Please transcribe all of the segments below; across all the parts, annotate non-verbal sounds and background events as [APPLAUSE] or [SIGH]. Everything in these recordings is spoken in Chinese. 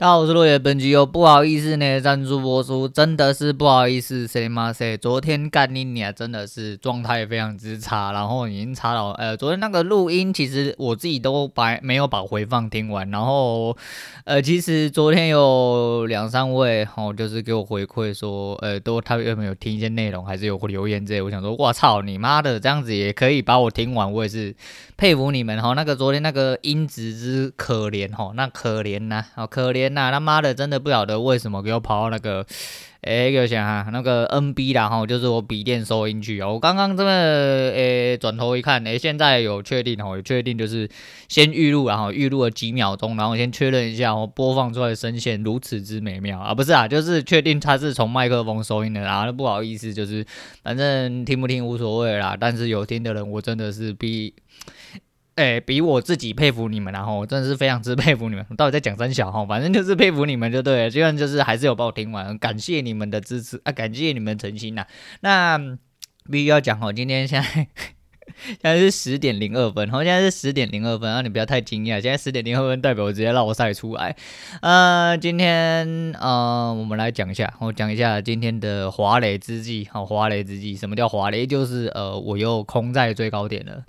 大家好，我是落叶。本集有不好意思呢，赞助播出，真的是不好意思。谁妈？谁？昨天干你你啊，真的是状态非常之差，然后已经差到呃，昨天那个录音，其实我自己都把没有把回放听完，然后呃，其实昨天有两三位哦，就是给我回馈说，呃，都他有没有听一些内容，还是有留言这些，我想说，哇操，你妈的，这样子也可以把我听完，我也是佩服你们哈。那个昨天那个音质之可怜哈，那可怜呐，好可怜。那他妈的，真的不晓得为什么给我跑到那个，哎，给我想哈，那个 NB 啦哈，就是我笔电收音去啊。我刚刚这么，哎，转头一看，哎，现在有确定哦，有确定就是先预录，然后预录了几秒钟，然后先确认一下，我播放出来的声线如此之美妙啊，不是啊，就是确定它是从麦克风收音的，然后不好意思，就是反正听不听无所谓啦，但是有听的人，我真的是比。哎、比我自己佩服你们，然后我真的是非常之佩服你们。我到底在讲三小哈，反正就是佩服你们就对了。虽然就是还是有把我听完，感谢你们的支持啊，感谢你们诚心呐。那必须要讲哦，今天现在现在是十点零二分，然后现在是十点零二分，啊，你不要太惊讶。现在十点零二分代表我直接落赛出来。呃，今天呃，我们来讲一下，我讲一下今天的华雷之际。好，华雷之际，什么叫华雷？就是呃，我又空在最高点了。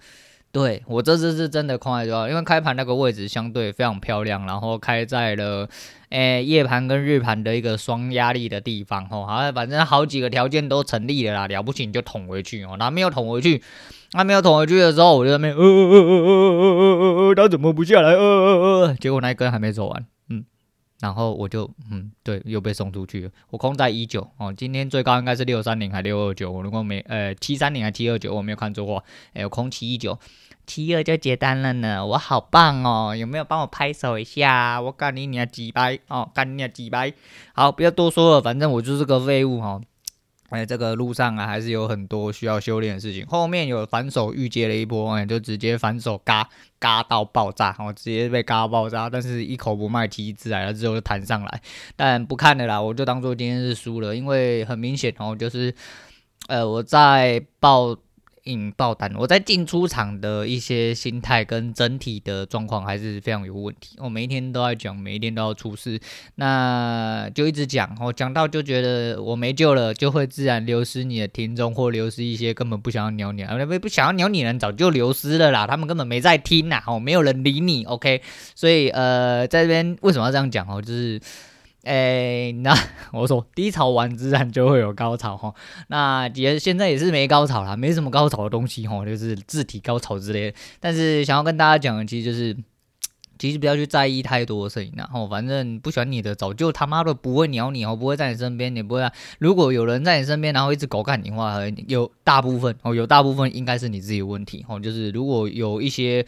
对，我这次是真的空在最高，因为开盘那个位置相对非常漂亮，然后开在了诶夜盘跟日盘的一个双压力的地方哦，好，反正好几个条件都成立了啦，了不起你就捅回去哦，那没有捅回去，那没有捅回去的时候，我就在那边呃呃呃呃呃呃呃，他怎么不下来？呃呃呃，结果那一根还没走完，然后我就嗯对，又被送出去了，我空在一九哦，今天最高应该是六三零还六二九，我如果没呃七三零还七二九，我没有看错话，哎，我空七一九。七二就结单了呢，我好棒哦！有没有帮我拍手一下？我干你娘几百哦，干你娘几百！好，不要多说了，反正我就是个废物哦。而且，这个路上啊，还是有很多需要修炼的事情。后面有反手预接了一波，哎，就直接反手嘎嘎到爆炸，哦，直接被嘎爆炸。但是一口不卖提子来了之后就弹上来，但不看了啦，我就当做今天是输了，因为很明显哦，就是呃我在爆。引爆单，我在进出场的一些心态跟整体的状况还是非常有问题。我每一天都在讲，每一天都要出事，那就一直讲，我讲到就觉得我没救了，就会自然流失你的听众，或流失一些根本不想要鸟你，不不想要鸟你人早就流失了啦，他们根本没在听呐，哦，没有人理你，OK，所以呃，在这边为什么要这样讲哦，就是。哎，[LAUGHS] 那我说低潮完自然就会有高潮哈。那也现在也是没高潮啦，没什么高潮的东西哈，就是字体高潮之类的。但是想要跟大家讲的，其实就是。其实不要去在意太多的事情，然后反正不喜欢你的早就他妈的不会鸟你哦，不会在你身边，你不会。如果有人在你身边，然后一直狗干你的话，有大部分哦，有大部分应该是你自己的问题哦。就是如果有一些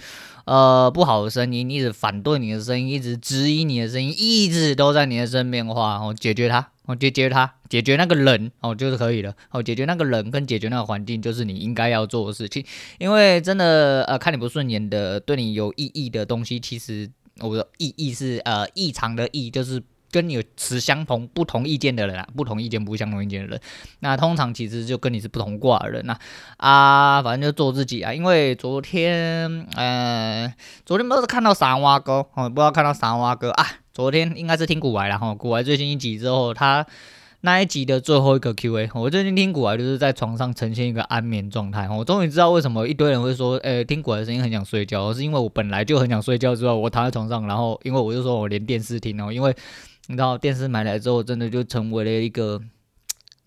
呃不好的声音，一直反对你的声音，一直质疑你的声音，一直都在你的身边的话，哦，解决它。哦，解决它，解决那个人哦，就是可以了。哦，解决那个人跟解决那个环境，就是你应该要做的事情。因为真的，呃，看你不顺眼的，对你有意义的东西，其实我的意义是呃异常的异，就是跟你持相同不同意见的人啊，不同意见不相同意见的人，那通常其实就跟你是不同挂的人呐。啊，反正就做自己啊。因为昨天，呃，昨天不是看到三蛙哥，哦，不知道看到三蛙哥啊。昨天应该是听古玩，然后古玩最新一集之后，他那一集的最后一个 Q&A，我最近听古玩就是在床上呈现一个安眠状态。我终于知道为什么一堆人会说，呃、听古玩的声音很想睡觉，是因为我本来就很想睡觉之后，我躺在床上，然后因为我就说我连电视听哦，因为你知道电视买来之后，真的就成为了一个。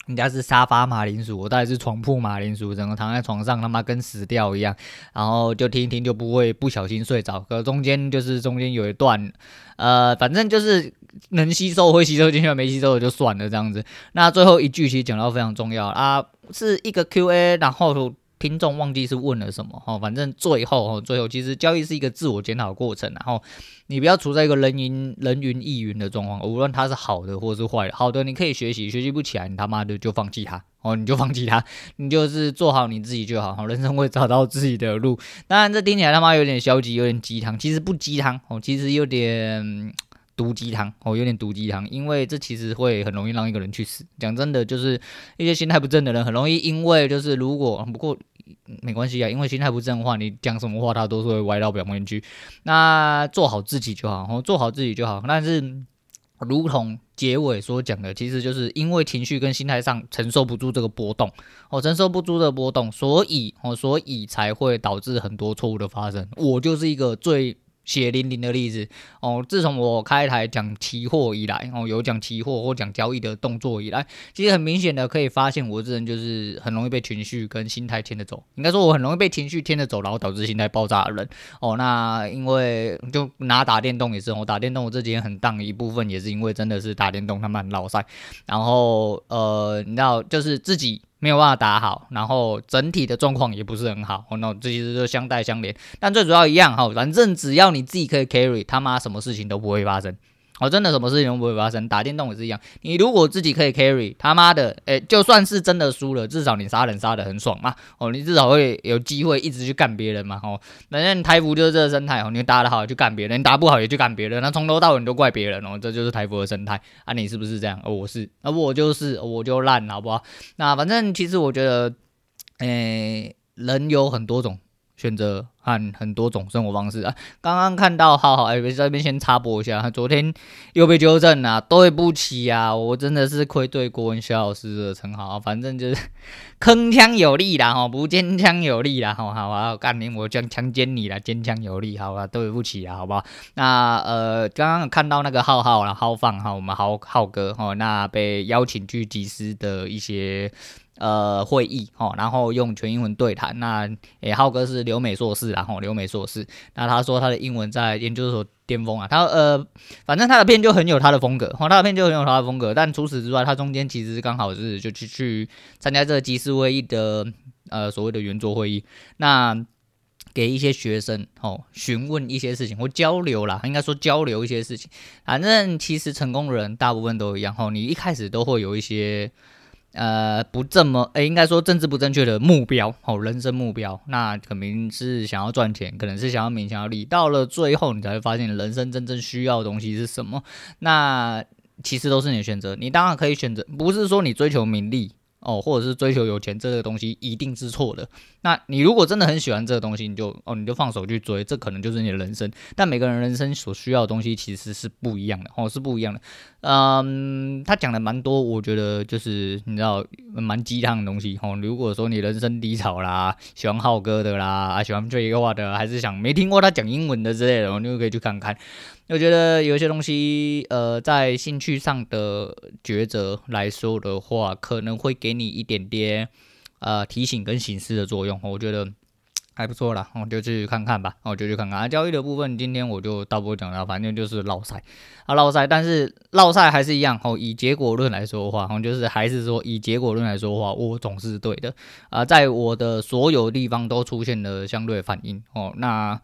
人家是沙发马铃薯，我大概是床铺马铃薯，整个躺在床上他妈跟死掉一样，然后就听一听就不会不小心睡着。可中间就是中间有一段，呃，反正就是能吸收会吸收进去，没吸收的就算了这样子。那最后一句其实讲到非常重要啊，是一个 Q&A，然后。听众忘记是问了什么哈，反正最后哈，最后其实交易是一个自我检讨过程，然后你不要处在一个人云人云亦云的状况，无论它是好的或是坏的，好的你可以学习，学习不起来你他妈的就放弃它哦，你就放弃它，[LAUGHS] 你就是做好你自己就好，人生会找到自己的路。当然这听起来他妈有点消极，有点鸡汤，其实不鸡汤哦，其实有点。毒鸡汤哦，有点毒鸡汤，因为这其实会很容易让一个人去死。讲真的，就是一些心态不正的人，很容易因为就是如果不过没关系啊，因为心态不正的话，你讲什么话他都是会歪到表面去。那做好自己就好，做好自己就好。但是如同结尾所讲的，其实就是因为情绪跟心态上承受不住这个波动，哦，承受不住这波动，所以哦，所以才会导致很多错误的发生。我就是一个最。血淋淋的例子哦，自从我开台讲期货以来，哦，有讲期货或讲交易的动作以来，其实很明显的可以发现，我这人就是很容易被情绪跟心态牵着走。应该说，我很容易被情绪牵着走，然后导致心态爆炸的人。哦，那因为就拿打电动也是，我打电动我这几天很荡一部分也是因为真的是打电动他们很老赛，然后呃，你知道就是自己。没有办法打好，然后整体的状况也不是很好，哦，那这其实就相带相连，但最主要一样哈，反正只要你自己可以 carry，他妈什么事情都不会发生。哦，真的什么事情都不会发生，打电动也是一样。你如果自己可以 carry，他妈的，诶、就算是真的输了，至少你杀人杀的很爽嘛。哦，你至少会有机会一直去干别人嘛。哦，反正台服就是这个生态哦，你打得好就干别人，你打不好也去干别人，那从头到尾你都怪别人哦，这就是台服的生态啊。你是不是这样？哦，我是，啊，我就是，我就烂，好不好？那反正其实我觉得，诶、人有很多种。选择和很多种生活方式啊！刚刚看到，浩浩哎，在这边先插播一下，昨天又被纠正了，对不起啊！我真的是愧对国文肖老师的称号啊，反正就是 [LAUGHS] 铿锵有力啦，哈，不坚强有力啦，好好啊，干你我将强奸你了，坚强有力，好吧，对不起啊，好不好？那呃，刚刚看到那个浩浩了，浩放哈，我们浩浩哥哈，那被邀请去集思的一些。呃，会议哦，然后用全英文对谈。那诶，浩哥是留美硕士，然后留美硕士。那他说他的英文在研究所巅峰啊。他呃，反正他的片就很有他的风格，哦，他的片就很有他的风格。但除此之外，他中间其实刚好是就去去参加这个集思会议的呃所谓的圆桌会议。那给一些学生哦询问一些事情或交流啦，应该说交流一些事情。反正其实成功的人大部分都一样哦，你一开始都会有一些。呃，不这么，诶、应该说政治不正确的目标，哦，人生目标，那肯定是想要赚钱，可能是想要名，想要利，到了最后，你才会发现人生真正需要的东西是什么。那其实都是你的选择，你当然可以选择，不是说你追求名利。哦，或者是追求有钱这个东西一定是错的。那你如果真的很喜欢这个东西，你就哦，你就放手去追，这可能就是你的人生。但每个人人生所需要的东西其实是不一样的，哦，是不一样的。嗯，他讲的蛮多，我觉得就是你知道蛮鸡汤的东西。哦，如果说你人生低潮啦，喜欢浩哥的啦，啊，喜欢这个话的，还是想没听过他讲英文的之类的，你就可以去看看。我觉得有些东西，呃，在兴趣上的抉择来说的话，可能会给你一点点呃提醒跟醒示的作用。我觉得还不错啦，我就去看看吧，我就去看看。啊，交易的部分，今天我就大不讲了，反正就是绕赛啊，绕赛。但是绕赛还是一样哦，以结果论来说的话，就是还是说以结果论来说的话，我总是对的啊，在我的所有地方都出现了相对反应哦，那。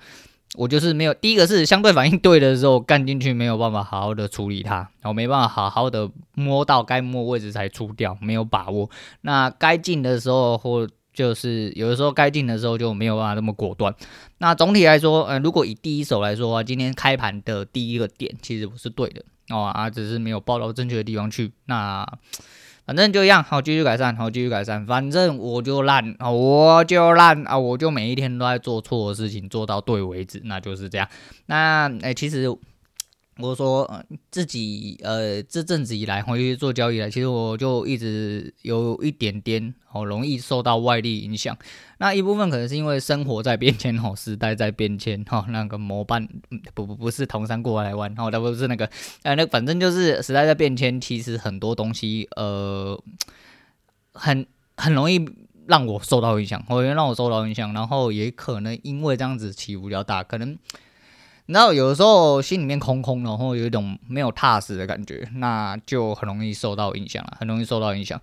我就是没有，第一个是相对反应对的时候干进去没有办法好好的处理它，然后没办法好好的摸到该摸位置才出掉，没有把握。那该进的时候或就是有的时候该进的时候就没有办法那么果断。那总体来说，嗯，如果以第一手来说的话，今天开盘的第一个点其实不是对的哦，啊，只是没有报到正确的地方去。那。反正就这样，好，继续改善，好，继续改善。反正我就烂，我就烂啊，我就每一天都在做错的事情，做到对为止，那就是这样。那诶、其实。我说，呃，自己呃这阵子以来回去做交易来，其实我就一直有一点点好容易受到外力影响。那一部分可能是因为生活在变迁，吼，[LAUGHS] 时代在变迁，哈，那个模板不不不是同山过来玩，哦，那不是那个，呃，那反正就是时代在变迁，其实很多东西呃很很容易让我受到影响，会让我受到影响，然后也可能因为这样子起伏比较大，可能。然后有的时候心里面空空，然后有一种没有踏实的感觉，那就很容易受到影响了，很容易受到影响。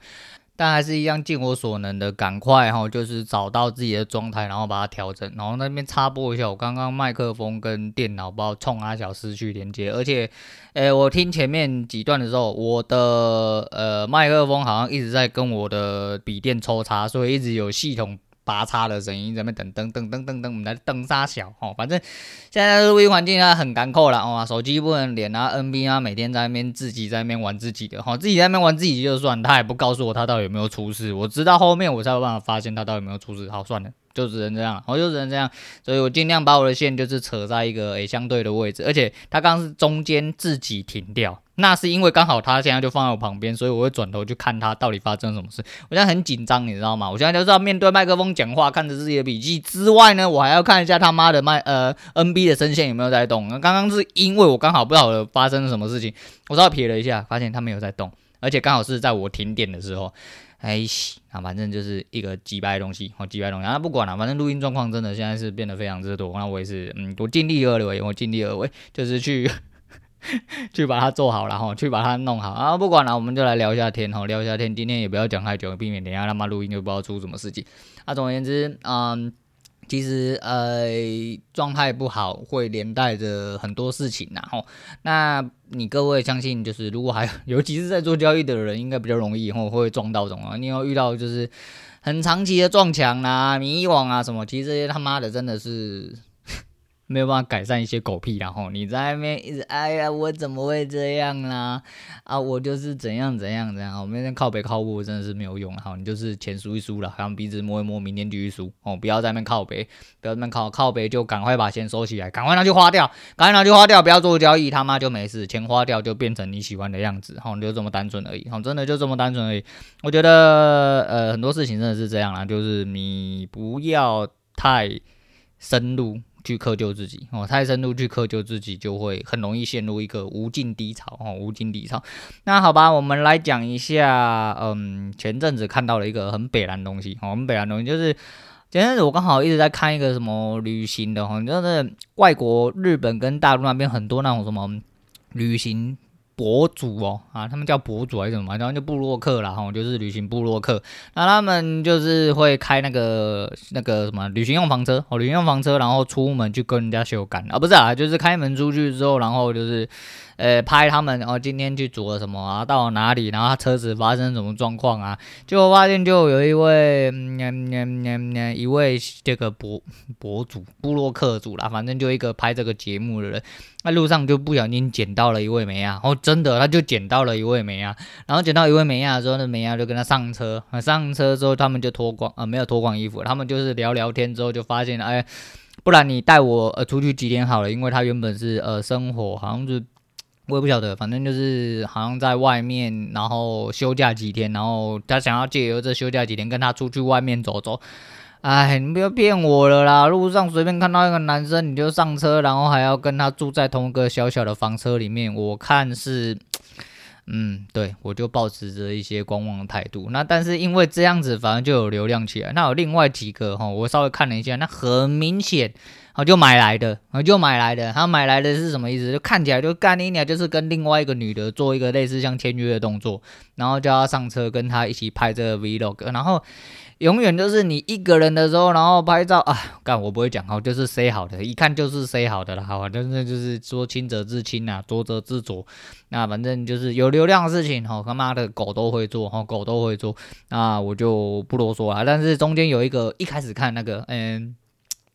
但还是一样尽我所能的，赶快哈，就是找到自己的状态，然后把它调整。然后那边插播一下，我刚刚麦克风跟电脑不知道冲阿小失去连接，而且，诶，我听前面几段的时候，我的呃麦克风好像一直在跟我的笔电抽插，所以一直有系统。拔叉的声音，在那边噔噔噔噔噔噔，我们在噔沙小哦。反正现在录音环境啊很干扣了哦，手机不能连啊，NB 啊每天在那边自己在那边玩自己的哈，自己在那边玩自己就算，他也不告诉我他到底有没有出事，我知道后面我才有办法发现他到底有没有出事。好，算了。就只能这样，我就只能这样，所以我尽量把我的线就是扯在一个诶、相对的位置，而且它刚刚是中间自己停掉，那是因为刚好它现在就放在我旁边，所以我会转头去看它到底发生什么事。我现在很紧张，你知道吗？我现在就是要面对麦克风讲话，看着自己的笔记之外呢，我还要看一下他妈的麦呃 NB 的声线有没有在动。刚刚是因为我刚好不知道发生了什么事情，我稍微瞥了一下，发现它没有在动，而且刚好是在我停点的时候。哎，啊，反正就是一个几百东西，哦，几百东西，那、不管了，反正录音状况真的现在是变得非常之多，那我也是，嗯，我尽力而为，我尽力而为，就是去 [LAUGHS] 去把它做好然后，去把它弄好，啊，不管了，我们就来聊一下天，哈，聊一下天，今天也不要讲太久，避免等下他妈录音又不知道出什么事情，啊，总而言之，嗯。其实呃，状态不好会连带着很多事情，然后，那你各位相信，就是如果还尤其是在做交易的人，应该比较容易，然后会撞到这种啊，你要遇到就是很长期的撞墙啊、迷惘啊什么，其实这些他妈的真的是。没有办法改善一些狗屁，然后你在那边一直哎呀，我怎么会这样啦？啊，我就是怎样怎样怎样，我们那边靠北靠北真的是没有用，好，你就是钱输一输了，然后鼻子摸一摸，明天继续输哦，不要在那边靠北，不要在那边靠靠北，就赶快把钱收起来，赶快拿去花掉，赶快拿去花掉，不要做交易，他妈就没事，钱花掉就变成你喜欢的样子，好，就这么单纯而已，好，真的就这么单纯而已。我觉得呃很多事情真的是这样啦，就是你不要太深入。去苛求自己哦，太深入去苛求自己，就会很容易陷入一个无尽低潮哦，无尽低潮。那好吧，我们来讲一下，嗯，前阵子看到了一个很北蓝东西哦，很北蓝东西就是前阵子我刚好一直在看一个什么旅行的哈，就是外国日本跟大陆那边很多那种什么旅行。博主哦啊，他们叫博主还是什么？然后就布洛克啦，哈，就是旅行布洛克。那他们就是会开那个那个什么旅行用房车哦，旅行用房车，然后出门就跟人家修改啊，不是啊，就是开门出去之后，然后就是。呃，拍他们，然后今天去做了什么啊？到哪里？然后他车子发生什么状况啊？结果发现就有一位，嗯嗯嗯嗯，一位这个博博主、部落客主啦，反正就一个拍这个节目的人，那路上就不小心捡到了一位美亚，哦，真的，他就捡到了一位美亚，然后捡到一位美亚之后，那美亚就跟他上车，上车之后他们就脱光，啊，没有脱光衣服，他们就是聊聊天之后就发现，哎，不然你带我呃出去几天好了，因为他原本是呃生活好像是。我也不晓得，反正就是好像在外面，然后休假几天，然后他想要借由这休假几天跟他出去外面走走。哎，你不要骗我了啦！路上随便看到一个男生，你就上车，然后还要跟他住在同一个小小的房车里面，我看是，嗯，对，我就抱持着一些观望的态度。那但是因为这样子，反正就有流量起来。那有另外几个哈，我稍微看了一下，那很明显。我就买来的，我就买来的。他买来的是什么意思？就看起来就干你娘，就是跟另外一个女的做一个类似像签约的动作，然后叫她上车跟她一起拍这个 vlog。然后永远就是你一个人的时候，然后拍照啊，干我不会讲哦，就是 say 好的，一看就是 say 好的了，好吧？真的就是说清者自清啊，浊者自浊。那反正就是有流量的事情，哈，他妈的狗都会做，哈，狗都会做。那我就不啰嗦了。但是中间有一个一开始看那个，嗯。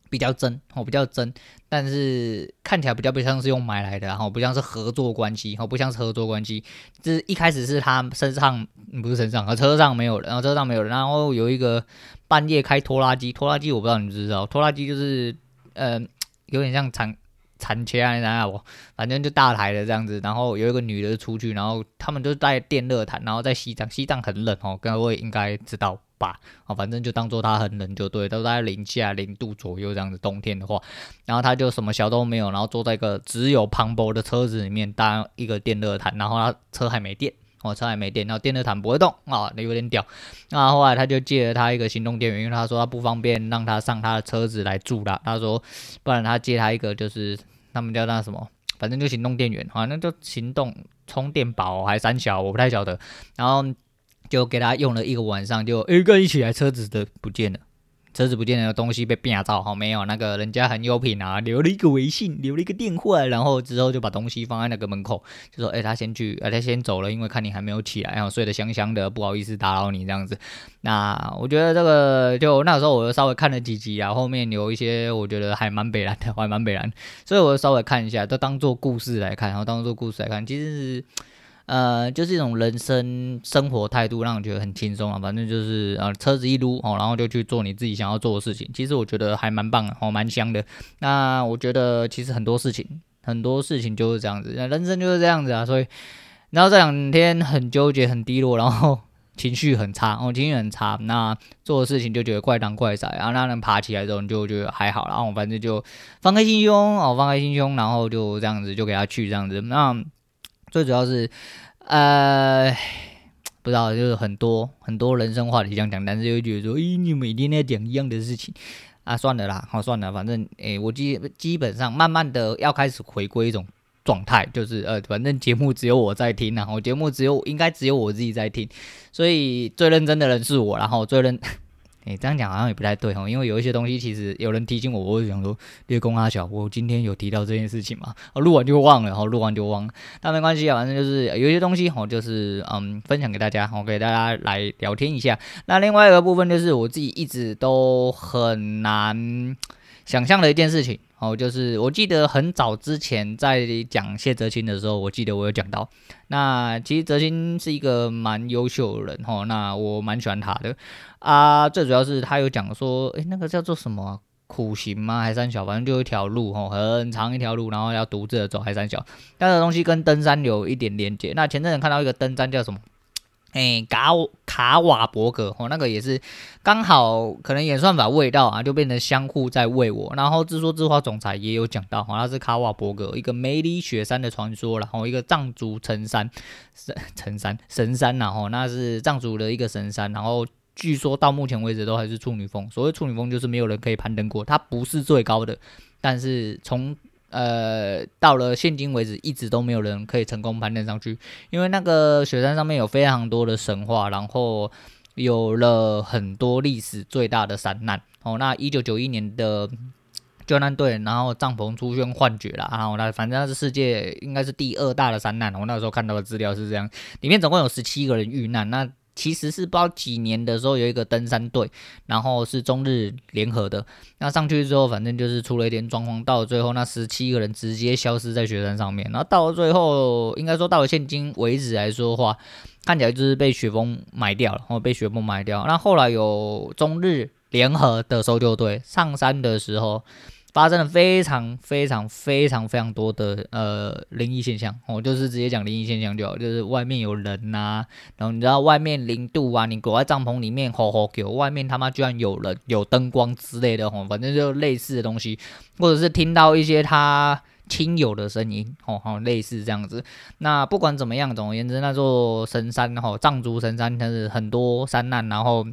比较真哦，比较真，但是看起来比较不像是用买来的，然后不像是合作关系，哦，不像是合作关系。就是一开始是他身上不是身上，和车上没有人，然后车上没有人，然后有一个半夜开拖拉机，拖拉机我不知道你知不知道，拖拉机就是呃有点像铲铲车啊，然后？反正就大台的这样子，然后有一个女的出去，然后他们就带电热毯，然后在西藏，西藏很冷哦，各位应该知道。吧，啊，反正就当做它很冷就对，都在零下零度左右这样子，冬天的话，然后他就什么小都没有，然后坐在一个只有磅礴的车子里面搭一个电热毯，然后他车还没电，哦，车还没电，然后电热毯不会动啊，那有点屌。那后来他就借了他一个行动电源，因为他说他不方便让他上他的车子来住了，他说不然他借他一个就是他们叫那什么，反正就行动电源，好像就行动充电宝还三小，我不太晓得，然后。就给他用了一个晚上，就一个一起来，车子的不见了，车子不见了，东西被变造，好没有？那个人家很有品啊，留了一个微信，留了一个电话，然后之后就把东西放在那个门口，就说：“哎、他先去，哎、他先走了，因为看你还没有起来，然后睡得香香的，不好意思打扰你这样子。”那我觉得这个就那时候我就稍微看了几集啊，后面有一些我觉得还蛮北烂的，还蛮北烂，所以我就稍微看一下，都当做故事来看，然后当做故事来看，其实是。呃，就是一种人生生活态度，让你觉得很轻松啊。反正就是呃，车子一撸哦，然后就去做你自己想要做的事情。其实我觉得还蛮棒的哦，蛮香的。那我觉得其实很多事情，很多事情就是这样子，人生就是这样子啊。所以，然后这两天很纠结，很低落，然后。[LAUGHS] 情绪很差，哦，情绪很差，那做的事情就觉得怪当怪塞，然后那人爬起来之后，你就觉得还好，然后反正就放开心胸，哦，放开心胸，然后就这样子就给他去这样子。那最主要是，呃，不知道，就是很多很多人生话题想讲，但是又觉得说，咦，你每天在讲一样的事情啊，算了啦，好算了，反正，诶，我基基本上慢慢的要开始回归一种。状态就是呃，反正节目只有我在听，然后节目只有应该只有我自己在听，所以最认真的人是我，然后最认，诶，这样讲好像也不太对哈，因为有一些东西其实有人提醒我，我会想说，猎工阿小，我今天有提到这件事情嘛？哦，录完就忘了，然后录完就忘了，但没关系啊，反正就是有一些东西哈，就是嗯，分享给大家，我给大家来聊天一下。那另外一个部分就是我自己一直都很难想象的一件事情。哦，就是我记得很早之前在讲谢哲青的时候，我记得我有讲到，那其实哲青是一个蛮优秀的人哦，那我蛮喜欢他的啊。最主要是他有讲说，诶，那个叫做什么苦行吗？还是三小？反正就一条路哦，很长一条路，然后要独自的走，还是三小？那个东西跟登山有一点连接。那前阵子看到一个登山叫什么？诶，卡卡瓦伯格哦，那个也是刚好可能演算法喂到啊，就变成相互在喂我。然后自说自话总裁也有讲到，好像是卡瓦伯格一个梅里雪山的传说，然后一个藏族神山神神山神山，然后那是藏族的一个神山，然后据说到目前为止都还是处女峰。所谓处女峰就是没有人可以攀登过，它不是最高的，但是从呃，到了现今为止，一直都没有人可以成功攀登上去，因为那个雪山上面有非常多的神话，然后有了很多历史最大的山难。哦，那一九九一年的救难队，然后帐篷出现幻觉了，然后那反正那是世界应该是第二大的山难。我那时候看到的资料是这样，里面总共有十七个人遇难。那其实是不知道几年的时候有一个登山队，然后是中日联合的。那上去之后，反正就是出了一点状况，到了最后那十七个人直接消失在雪山上面。然后到了最后，应该说到了现今为止来说的话，看起来就是被雪崩埋掉了，然后被雪崩埋掉。那后来有中日联合的搜救队上山的时候。发生了非常非常非常非常多的呃灵异现象，我、就是直接讲灵异现象就好，就是外面有人呐、啊，然后你知道外面零度啊，你躲在帐篷里面吼吼叫，外面他妈居然有人，有灯光之类的，吼、反正就类似的东西，或者是听到一些他亲友的声音，吼、吼，类似这样子。那不管怎么样，总而言之，那座神山吼，藏族神山，它是很多山难，然后。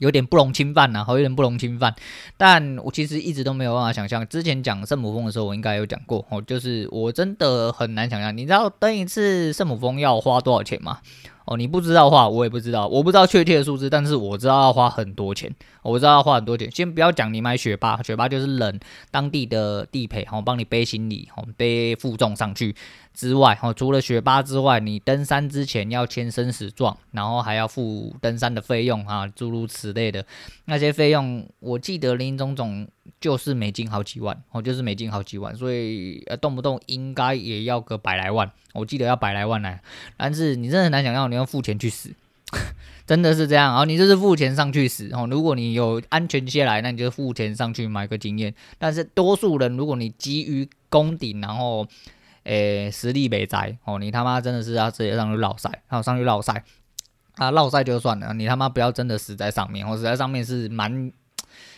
有点不容侵犯呐、啊，好，有点不容侵犯。但我其实一直都没有办法想象，之前讲圣母峰的时候，我应该有讲过哦，就是我真的很难想象。你知道登一次圣母峰要花多少钱吗？哦，你不知道的话，我也不知道，我不知道确切的数字，但是我知道要花很多钱，我知道要花很多钱。先不要讲你买雪巴，雪巴就是冷当地的地陪，好，帮你背行李，好，背负重上去。之外，哦，除了雪巴之外，你登山之前要签生死状，然后还要付登山的费用啊，诸如此类的那些费用，我记得林总总就是美金好几万，哦，就是美金好几万，所以呃，动不动应该也要个百来万，我记得要百来万呢。但是你真的很难想象，你要付钱去死，[LAUGHS] 真的是这样，然后你就是付钱上去死，哦，如果你有安全下来，那你就付钱上去买个经验。但是多数人，如果你急于攻顶，然后诶，实力没在哦，你他妈真的是要直接上去落赛，然后上去落赛，啊，落赛就算了，你他妈不要真的死在上面，我死在上面是蛮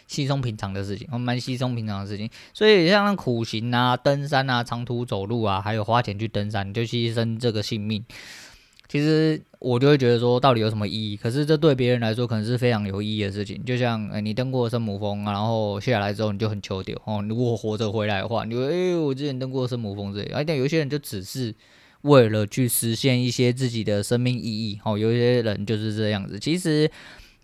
稀松平常的事情，蛮稀松平常的事情。所以像苦行啊、登山啊、长途走路啊，还有花钱去登山，就牺牲这个性命。其实我就会觉得说，到底有什么意义？可是这对别人来说，可能是非常有意义的事情。就像，诶，你登过圣母峰，然后下来之后，你就很求丢哦。如果活着回来的话，你说，诶，我之前登过圣母峰这里。而且有些人就只是为了去实现一些自己的生命意义哦。有一些人就是这样子。其实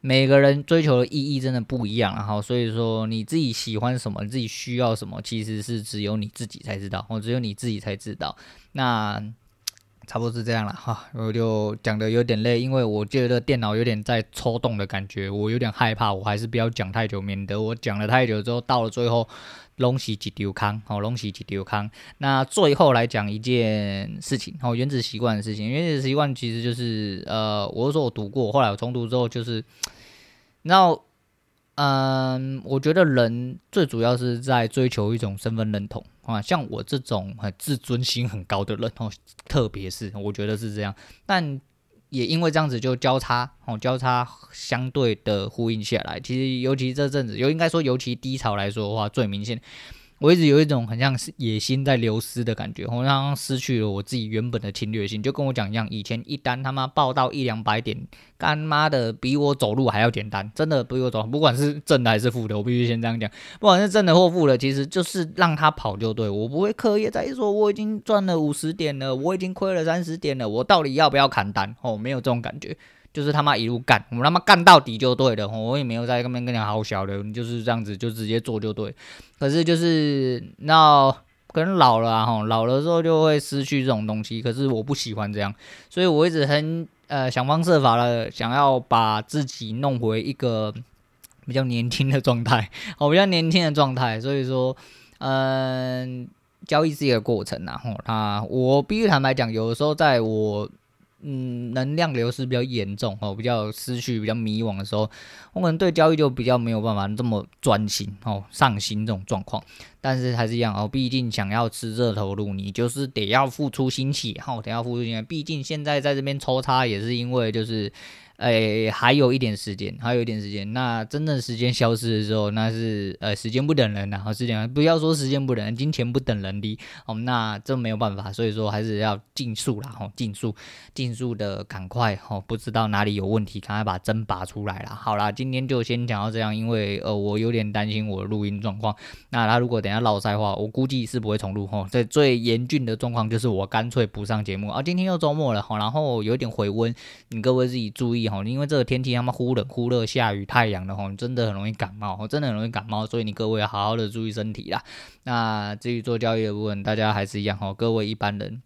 每个人追求的意义真的不一样，然后所以说你自己喜欢什么，你自己需要什么，其实是只有你自己才知道哦，只有你自己才知道。那。[TSK] 差不多是这样了哈，我就讲的有点累，因为我觉得电脑有点在抽动的感觉，我有点害怕，我还是不要讲太久，免得我讲了太久之后，到了最后拢是一丢康，哦，拢是一丢康。那最后来讲一件事情，哦，原子习惯的事情，原子习惯其实就是，呃，我是说我读过，后来我重读之后就是，然后。嗯，我觉得人最主要是在追求一种身份认同啊，像我这种很自尊心很高的人哦，特别是我觉得是这样，但也因为这样子就交叉哦，交叉相对的呼应下来，其实尤其这阵子，又应该说尤其低潮来说的话最明显。我一直有一种很像是野心在流失的感觉，好像失去了我自己原本的侵略性，就跟我讲一样，以前一单他妈报到一两百点，干妈的比我走路还要简单，真的比我走，不管是正的还是负的，我必须先这样讲，不管是正的或负的，其实就是让他跑就对，我不会刻意在说我已经赚了五十点了，我已经亏了三十点了，我到底要不要砍单？哦，没有这种感觉。就是他妈一路干，我们他妈干到底就对了，我也没有在那边跟你好小的，你就是这样子就直接做就对。可是就是那可能老了哈，老了之后就会失去这种东西。可是我不喜欢这样，所以我一直很呃想方设法的想要把自己弄回一个比较年轻的状态，哦，比较年轻的状态。所以说，嗯、交易是一个过程呐，吼，那我必须坦白讲，有的时候在我。嗯，能量流失比较严重哦，比较失去、比较迷惘的时候，我可能对交易就比较没有办法这么专心哦、上心这种状况。但是还是一样哦，毕竟想要吃热投入，你就是得要付出心血哈，得要付出心血。毕竟现在在这边抽插也是因为就是。哎、还有一点时间，还有一点时间。那真正时间消失的时候，那是呃，时间不等人呐，好，是这样。不要说时间不等人，金钱不等人的哦。那这没有办法，所以说还是要尽速啦，吼，尽速，尽速的赶快，吼，不知道哪里有问题，赶快把针拔出来啦。好啦，今天就先讲到这样，因为呃，我有点担心我的录音状况。那他如果等下落赛的话，我估计是不会重录吼。在最严峻的状况就是我干脆不上节目啊。今天又周末了，吼，然后有点回温，你各位自己注意。因为这个天气他妈忽冷忽热，下雨太阳的话，真的很容易感冒，真的很容易感冒，所以你各位要好好的注意身体啦。那至于做交易的部分，大家还是一样哈，各位一般人。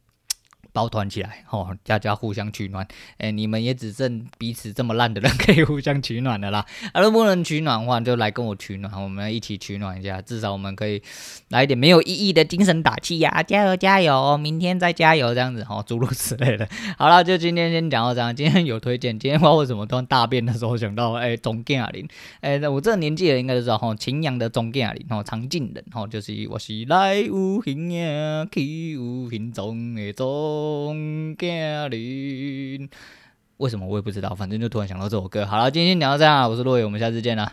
抱团起来，吼，大家互相取暖。哎、你们也只剩彼此这么烂的人可以互相取暖的啦。啊，如果不能取暖的话，就来跟我取暖，我们一起取暖一下。至少我们可以来一点没有意义的精神打气呀、加油加油，明天再加油这样子，吼，诸如此类的。[LAUGHS] 好了，就今天先讲到这样。今天有推荐，今天不知道为什么突然大便的时候想到，哎、欸，总经理，哎、欸，我这个年纪的应该就知道，吼，晴阳的总经理，吼，常进人，吼，就是我是来无形呀，去无形状的总。总经理，为什么我也不知道，反正就突然想到这首歌。好了，今天聊到这样，我是洛伟，我们下次见了。